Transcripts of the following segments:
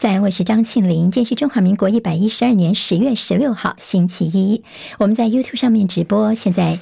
在，我是张庆林。今天是中华民国一百一十二年十月十六号，星期一。我们在 YouTube 上面直播，现在。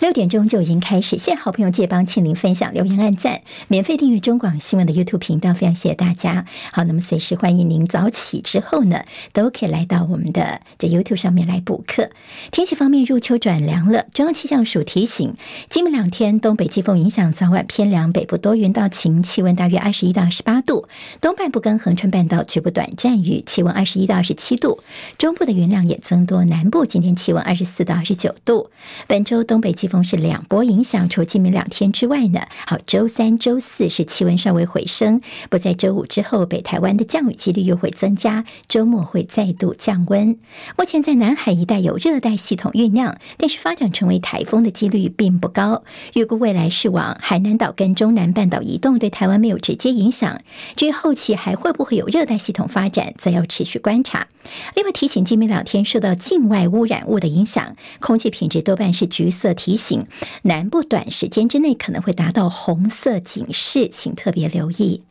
六点钟就已经开始，谢谢好朋友借帮庆玲分享、留言、按赞，免费订阅中广新闻的 YouTube 频道，非常谢谢大家。好，那么随时欢迎您早起之后呢，都可以来到我们的这 YouTube 上面来补课。天气方面，入秋转凉了，中央气象署提醒，今明两天东北季风影响，早晚偏凉，北部多云到晴，气温大约二十一到二十八度，东半部跟恒春半岛局部短暂雨，气温二十一到二十七度，中部的云量也增多，南部今天气温二十四到二十九度。本周东北季风是两波影响，除今明两天之外呢，好，周三、周四是气温稍微回升，不在周五之后，北台湾的降雨几率又会增加，周末会再度降温。目前在南海一带有热带系统酝酿，但是发展成为台风的几率并不高。预估未来是往海南岛跟中南半岛移动，对台湾没有直接影响。至于后期还会不会有热带系统发展，则要持续观察。另外提醒，今明两天受到境外污染物的影响，空气品质多半是橘色提醒。南部短时间之内可能会达到红色警示，请特别留意。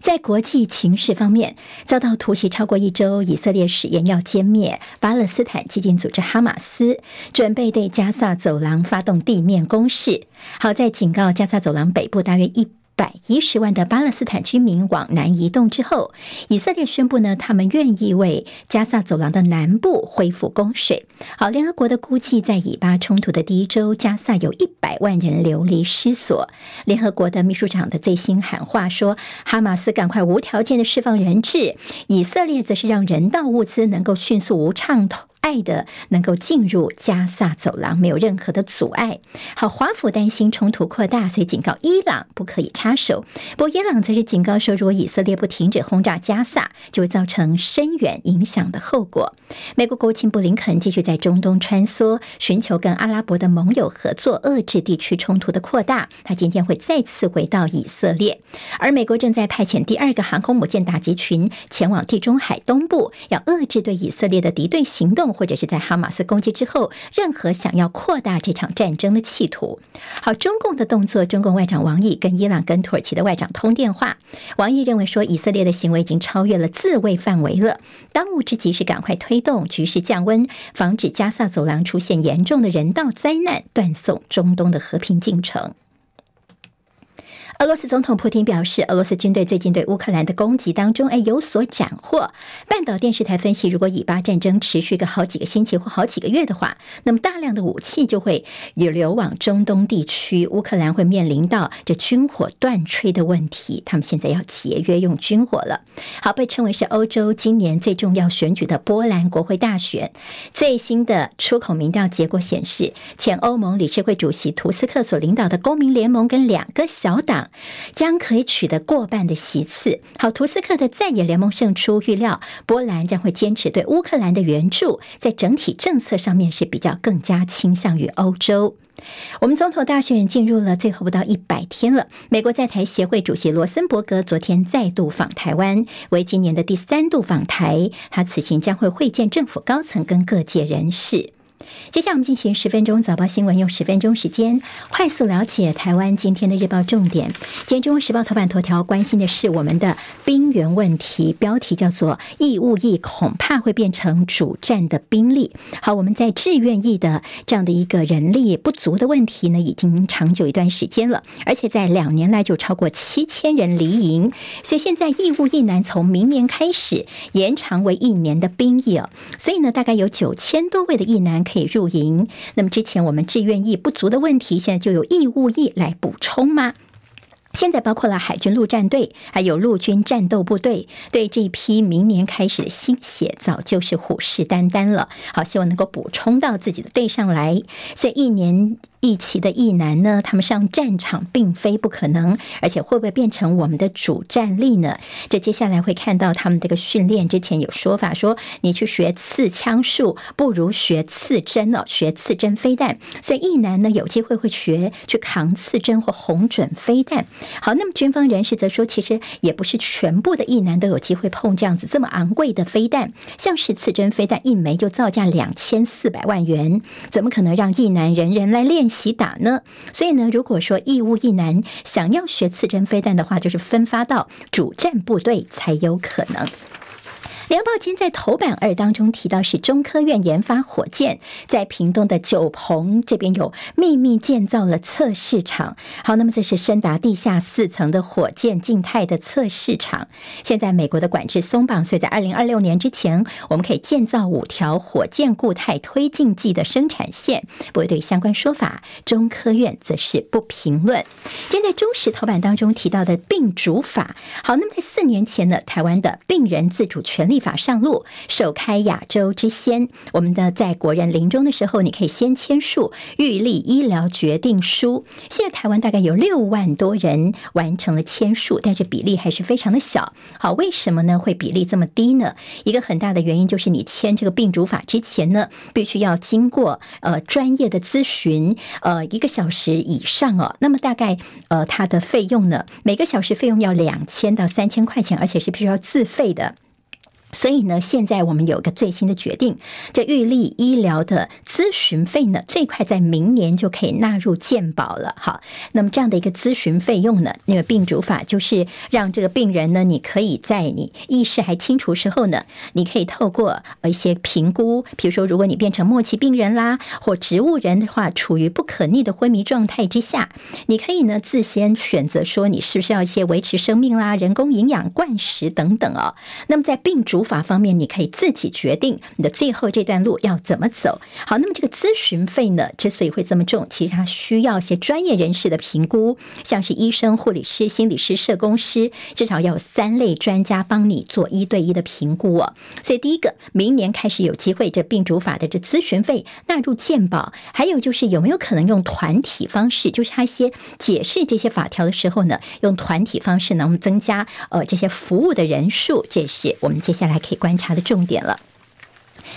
在国际情势方面，遭到突袭超过一周，以色列誓言要歼灭巴勒斯坦激进组织哈马斯，准备对加萨走廊发动地面攻势。好在警告加萨走廊北部大约一。百一十万的巴勒斯坦居民往南移动之后，以色列宣布呢，他们愿意为加萨走廊的南部恢复供水。好，联合国的估计，在以巴冲突的第一周，加萨有一百万人流离失所。联合国的秘书长的最新喊话说，哈马斯赶快无条件的释放人质，以色列则是让人道物资能够迅速无畅通。爱的能够进入加萨走廊，没有任何的阻碍。好，华府担心冲突扩大，所以警告伊朗不可以插手。不过，伊朗则是警告说，如果以色列不停止轰炸加萨，就会造成深远影响的后果。美国国务卿布林肯继续在中东穿梭，寻求跟阿拉伯的盟友合作，遏制地区冲突的扩大。他今天会再次回到以色列，而美国正在派遣第二个航空母舰打击群前往地中海东部，要遏制对以色列的敌对行动。或者是在哈马斯攻击之后，任何想要扩大这场战争的企图。好，中共的动作，中共外长王毅跟伊朗跟土耳其的外长通电话。王毅认为说，以色列的行为已经超越了自卫范围了，当务之急是赶快推动局势降温，防止加萨走廊出现严重的人道灾难，断送中东的和平进程。俄罗斯总统普京表示，俄罗斯军队最近对乌克兰的攻击当中，哎，有所斩获。半岛电视台分析，如果以巴战争持续个好几个星期或好几个月的话，那么大量的武器就会有流往中东地区，乌克兰会面临到这军火断炊的问题。他们现在要节约用军火了。好，被称为是欧洲今年最重要选举的波兰国会大选，最新的出口民调结果显示，前欧盟理事会主席图斯克所领导的公民联盟跟两个小党。将可以取得过半的席次。好，图斯克的在野联盟胜出，预料波兰将会坚持对乌克兰的援助，在整体政策上面是比较更加倾向于欧洲。我们总统大选进入了最后不到一百天了。美国在台协会主席罗森伯格昨天再度访台湾，为今年的第三度访台。他此行将会会见政府高层跟各界人士。接下来我们进行十分钟早报新闻，用十分钟时间快速了解台湾今天的日报重点。今天《中国时报》头版头条关心的是我们的兵源问题，标题叫做“义务役恐怕会变成主战的兵力”。好，我们在志愿役的这样的一个人力不足的问题呢，已经长久一段时间了，而且在两年来就超过七千人离营，所以现在义务役男从明年开始延长为一年的兵役哦，所以呢，大概有九千多位的役男可以。入营，那么之前我们志愿役不足的问题，现在就有义务役来补充吗？现在包括了海军陆战队，还有陆军战斗部队，对这批明年开始的新血，早就是虎视眈眈了。好，希望能够补充到自己的队上来。所以一年。一期的役男呢，他们上战场并非不可能，而且会不会变成我们的主战力呢？这接下来会看到他们这个训练之前有说法说，你去学刺枪术不如学刺针哦，学刺针飞弹。所以役男呢有机会会学去扛刺针或红准飞弹。好，那么军方人士则说，其实也不是全部的役男都有机会碰这样子这么昂贵的飞弹，像是刺针飞弹一枚就造价两千四百万元，怎么可能让役男人人来练？练习打呢？所以呢，如果说义务一男想要学刺针飞弹的话，就是分发到主战部队才有可能。联报今天在头版二当中提到，是中科院研发火箭在屏东的九鹏这边有秘密建造了测试场。好，那么这是深达地下四层的火箭静态的测试场。现在美国的管制松绑，所以在二零二六年之前，我们可以建造五条火箭固态推进剂的生产线。不过对相关说法，中科院则是不评论。今天在中时头版当中提到的病主法，好，那么在四年前呢，台湾的病人自主权利。立法上路，首开亚洲之先。我们的在国人临终的时候，你可以先签署预立医疗决定书。现在台湾大概有六万多人完成了签署，但是比例还是非常的小。好，为什么呢？会比例这么低呢？一个很大的原因就是你签这个病主法之前呢，必须要经过呃专业的咨询，呃一个小时以上哦。那么大概呃它的费用呢，每个小时费用要两千到三千块钱，而且是必须要自费的。所以呢，现在我们有个最新的决定，这预立医疗的咨询费呢，最快在明年就可以纳入健保了。好，那么这样的一个咨询费用呢，那个病主法就是让这个病人呢，你可以在你意识还清楚时候呢，你可以透过一些评估，比如说如果你变成末期病人啦，或植物人的话，处于不可逆的昏迷状态之下，你可以呢自先选择说你是不是要一些维持生命啦、人工营养灌食等等哦。那么在病主法方面，你可以自己决定你的最后这段路要怎么走。好，那么这个咨询费呢，之所以会这么重，其实它需要一些专业人士的评估，像是医生、护理师、心理师、社工师，至少要有三类专家帮你做一对一的评估哦。所以第一个，明年开始有机会，这病主法的这咨询费纳入健保，还有就是有没有可能用团体方式，就是他一些解释这些法条的时候呢，用团体方式能增加呃这些服务的人数，这是我们接下来。来可以观察的重点了。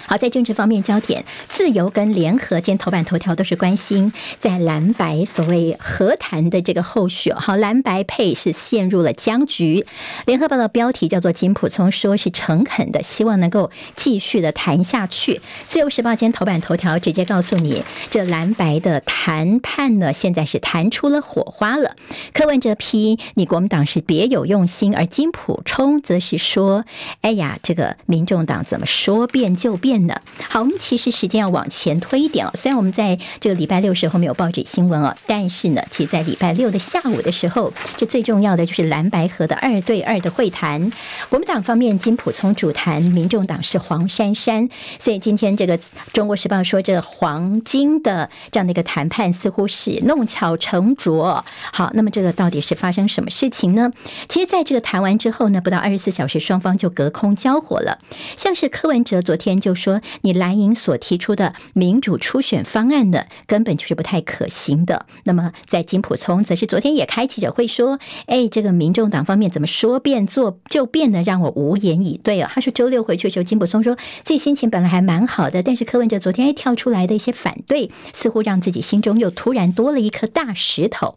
好，在政治方面焦点，自由跟联合今天头版头条都是关心在蓝白所谓和谈的这个后续。好，蓝白配是陷入了僵局。联合报的标题叫做金普聪说是诚恳的，希望能够继续的谈下去。自由时报间头版头条直接告诉你，这蓝白的谈判呢，现在是谈出了火花了。柯文哲批你国民党是别有用心，而金普聪则是说，哎呀，这个民众党怎么说变就变呢？好，我们其实时间要往前推一点哦。虽然我们在这个礼拜六时候没有报纸新闻哦，但是呢，其实在礼拜六的下午的时候，这最重要的就是蓝白河的二对二的会谈。国民党方面金溥聪主谈，民众党是黄珊珊。所以今天这个《中国时报》说，这黄金的这样的一个谈判似乎是弄巧成拙。好，那么这个到底是发生什么事情呢？其实，在这个谈完之后呢，不到二十四小时，双方就隔空交火了。像是柯文哲昨天就说，说你蓝营所提出的民主初选方案呢，根本就是不太可行的。那么，在金普聪则是昨天也开记者会说，哎，这个民众党方面怎么说变做就变呢？让我无言以对啊。他说周六回去的时候，金普聪说自己心情本来还蛮好的，但是柯文哲昨天还跳出来的一些反对，似乎让自己心中又突然多了一颗大石头。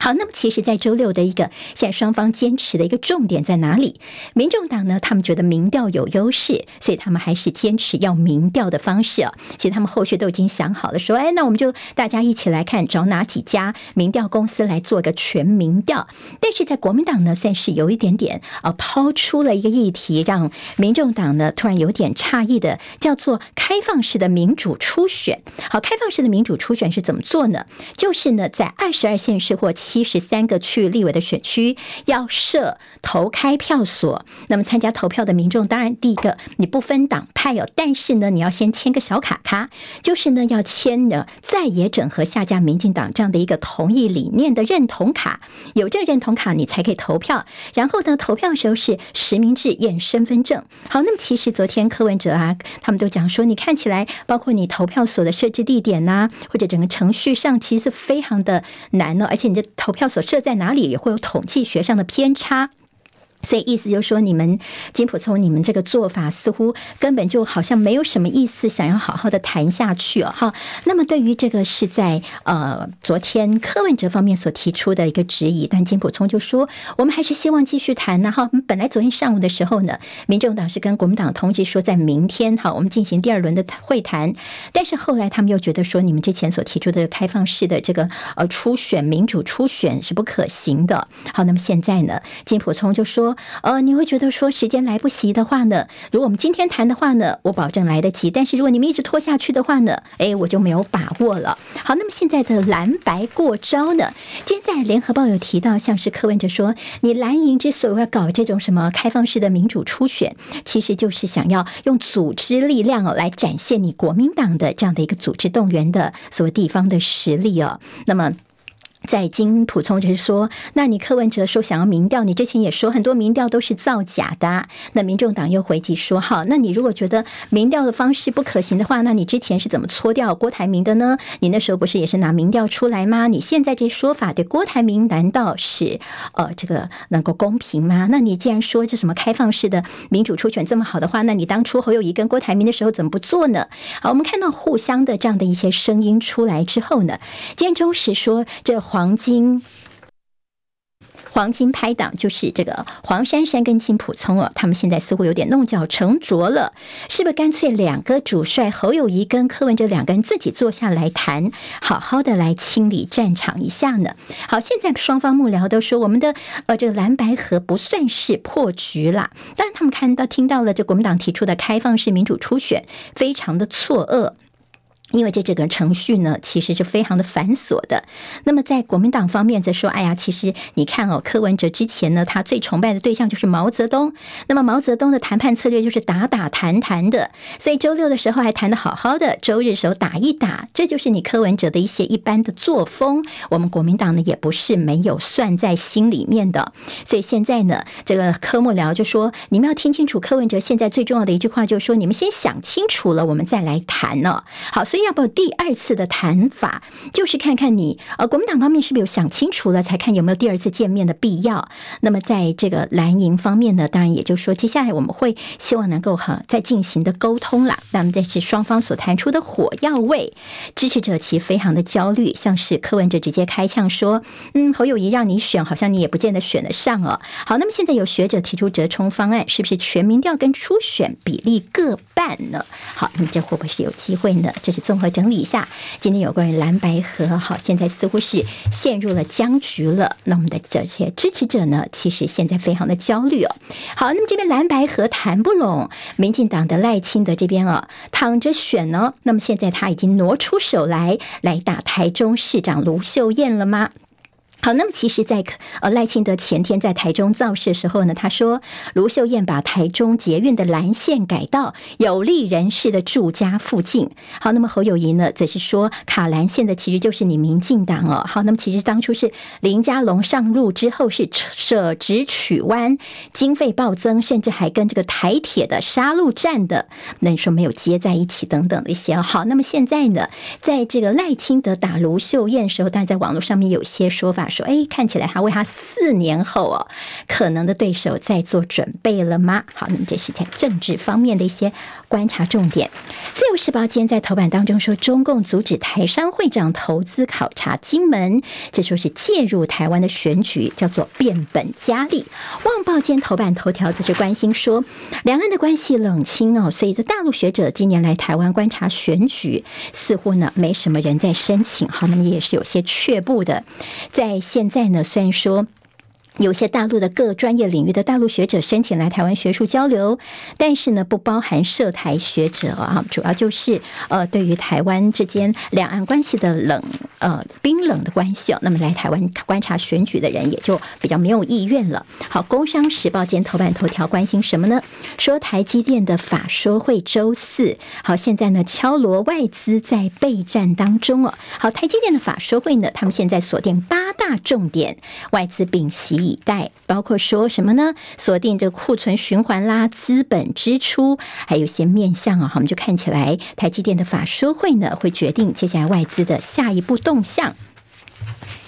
好，那么其实，在周六的一个现在双方坚持的一个重点在哪里？民众党呢，他们觉得民调有优势，所以他们还是坚持要民调的方式啊。其实他们后续都已经想好了，说，哎，那我们就大家一起来看，找哪几家民调公司来做个全民调。但是在国民党呢，算是有一点点啊，抛出了一个议题，让民众党呢突然有点诧异的，叫做开放式的民主初选。好，开放式的民主初选是怎么做呢？就是呢，在二十二县市或七十三个区立委的选区要设投开票所，那么参加投票的民众，当然第一个你不分党派哦，但是呢，你要先签个小卡卡，就是呢要签呢在野整合下架民进党这样的一个同意理念的认同卡，有这认同卡你才可以投票。然后呢，投票的时候是实名制验身份证。好，那么其实昨天柯文哲啊，他们都讲说，你看起来包括你投票所的设置地点呐、或者整个程序上，其实非常的难呢，而且你的。投票所设在哪里也会有统计学上的偏差。所以意思就是说，你们金普聪，你们这个做法似乎根本就好像没有什么意思，想要好好的谈下去哦。哈，那么对于这个是在呃昨天柯文哲方面所提出的一个质疑，但金普聪就说，我们还是希望继续谈呢。哈，本来昨天上午的时候呢，民众党是跟国民党通知说，在明天哈，我们进行第二轮的会谈，但是后来他们又觉得说，你们之前所提出的开放式的这个呃初选民主初选是不可行的。好，那么现在呢，金普聪就说。呃，你会觉得说时间来不及的话呢？如果我们今天谈的话呢，我保证来得及。但是如果你们一直拖下去的话呢，哎，我就没有把握了。好，那么现在的蓝白过招呢？今天在联合报有提到，像是柯文哲说，你蓝营之所以要搞这种什么开放式的民主初选，其实就是想要用组织力量哦来展现你国民党的这样的一个组织动员的所谓地方的实力哦。那么。在经普通就是说，那你柯文哲说想要民调，你之前也说很多民调都是造假的。那民众党又回击说，好，那你如果觉得民调的方式不可行的话，那你之前是怎么搓掉郭台铭的呢？你那时候不是也是拿民调出来吗？你现在这说法对郭台铭难道是呃这个能够公平吗？那你既然说这什么开放式的民主初选这么好的话，那你当初侯友宜跟郭台铭的时候怎么不做呢？好，我们看到互相的这样的一些声音出来之后呢，今天中时说这。黄黄金，黄金拍档就是这个黄珊珊跟金普聪哦，他们现在似乎有点弄巧成拙了，是不是？干脆两个主帅侯友谊跟柯文哲两个人自己坐下来谈，好好的来清理战场一下呢？好，现在双方幕僚都说，我们的呃这个蓝白合不算是破局了，当然他们看到听到了这国民党提出的开放式民主初选，非常的错愕。因为这整个程序呢，其实是非常的繁琐的。那么在国民党方面则说：“哎呀，其实你看哦，柯文哲之前呢，他最崇拜的对象就是毛泽东。那么毛泽东的谈判策略就是打打谈谈的，所以周六的时候还谈得好好的，周日时候打一打，这就是你柯文哲的一些一般的作风。我们国民党呢，也不是没有算在心里面的。所以现在呢，这个柯幕僚就说：你们要听清楚，柯文哲现在最重要的一句话就是说：你们先想清楚了，我们再来谈呢。好，所以。要不要第二次的谈法，就是看看你呃，国民党方面是不是有想清楚了，才看有没有第二次见面的必要。那么在这个蓝营方面呢，当然也就是说，接下来我们会希望能够哈再进行的沟通啦。那么这是双方所谈出的火药味，支持者其实非常的焦虑，像是柯文哲直接开枪说：“嗯，侯友谊让你选，好像你也不见得选得上哦。”好，那么现在有学者提出折冲方案，是不是全民调跟初选比例各半呢？好，那么这会不会是有机会呢？这是综合整理一下，今天有关于蓝白合，好，现在似乎是陷入了僵局了。那我们的这些支持者呢，其实现在非常的焦虑哦。好，那么这边蓝白合谈不拢，民进党的赖清德这边啊，躺着选呢。那么现在他已经挪出手来，来打台中市长卢秀燕了吗？好，那么其实，在呃赖清德前天在台中造势的时候呢，他说卢秀燕把台中捷运的蓝线改到有利人士的住家附近。好，那么侯友宜呢，则是说卡蓝线的其实就是你民进党哦。好，那么其实当初是林佳龙上路之后是舍直取弯，经费暴增，甚至还跟这个台铁的杀戮战的那你说没有接在一起等等的一些。好，那么现在呢，在这个赖清德打卢秀燕的时候，但在网络上面有些说法。说，哎，看起来他为他四年后哦可能的对手在做准备了吗？好，那么这是在政治方面的一些观察重点。自由时报今天在头版当中说，中共阻止台商会长投资考察金门，这说是介入台湾的选举，叫做变本加厉。旺报今天头版头条则是关心说，两岸的关系冷清哦，所以这大陆学者今年来台湾观察选举，似乎呢没什么人在申请。好，那么也是有些却步的，在。现在呢，虽然说。有些大陆的各专业领域的大陆学者申请来台湾学术交流，但是呢，不包含涉台学者啊，主要就是呃，对于台湾之间两岸关系的冷呃冰冷的关系哦，那么来台湾观察选举的人也就比较没有意愿了。好，《工商时报》今天头版头条关心什么呢？说台积电的法说会周四，好，现在呢敲锣外资在备战当中哦。好，台积电的法说会呢，他们现在锁定八大重点，外资屏息。以待，包括说什么呢？锁定这库存循环啦，资本支出，还有些面向啊，我们就看起来台积电的法说会呢，会决定接下来外资的下一步动向。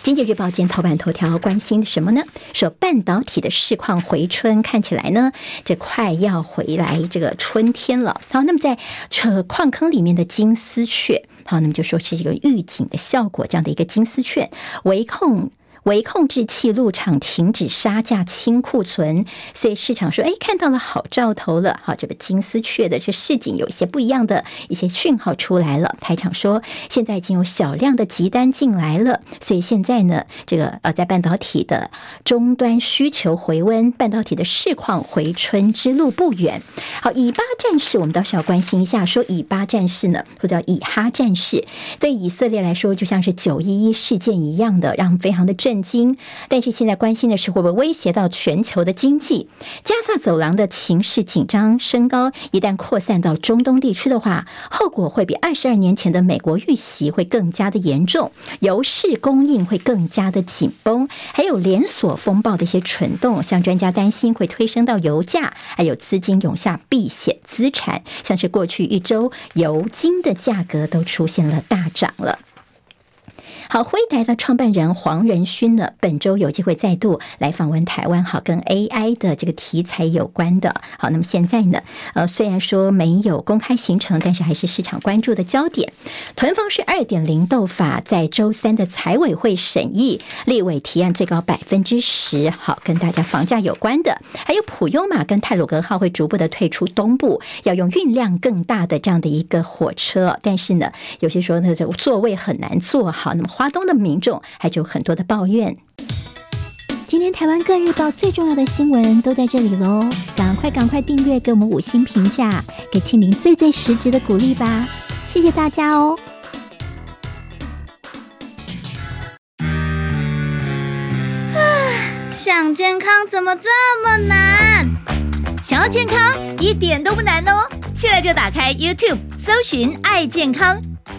经济日报今头版头条关心什么呢？说半导体的市况回春，看起来呢，这快要回来这个春天了。好，那么在这矿坑里面的金丝雀，好，那么就说是一个预警的效果，这样的一个金丝雀围控。微控制器入场停止杀价清库存，所以市场说：“哎，看到了好兆头了。”好，这个金丝雀的这市景有一些不一样的一些讯号出来了。台厂说，现在已经有小量的急单进来了，所以现在呢，这个呃，在半导体的终端需求回温，半导体的市况回春之路不远。好，以巴战事我们倒是要关心一下。说以巴战事呢，或者叫以哈战事，对以色列来说就像是九一一事件一样的，让非常的震。震惊，但是现在关心的是会不会威胁到全球的经济？加萨走廊的情势紧张升高，一旦扩散到中东地区的话，后果会比二十二年前的美国遇袭会更加的严重，油市供应会更加的紧绷，还有连锁风暴的一些蠢动，像专家担心会推升到油价，还有资金涌下避险资产，像是过去一周油金的价格都出现了大涨了。好，辉台的创办人黄仁勋呢，本周有机会再度来访问台湾，好，跟 AI 的这个题材有关的。好，那么现在呢，呃，虽然说没有公开行程，但是还是市场关注的焦点。囤房税二点零斗法在周三的财委会审议，立委提案最高百分之十。好，跟大家房价有关的，还有普悠玛跟泰鲁格号会逐步的退出东部，要用运量更大的这样的一个火车，但是呢，有些说呢，这个座位很难坐。好，那么。华东的民众还有很多的抱怨。今天台湾各日报最重要的新闻都在这里喽，赶快赶快订阅，给我们五星评价，给庆林最最实质的鼓励吧，谢谢大家哦。啊，想健康怎么这么难？想要健康一点都不难哦，现在就打开 YouTube，搜寻“爱健康”。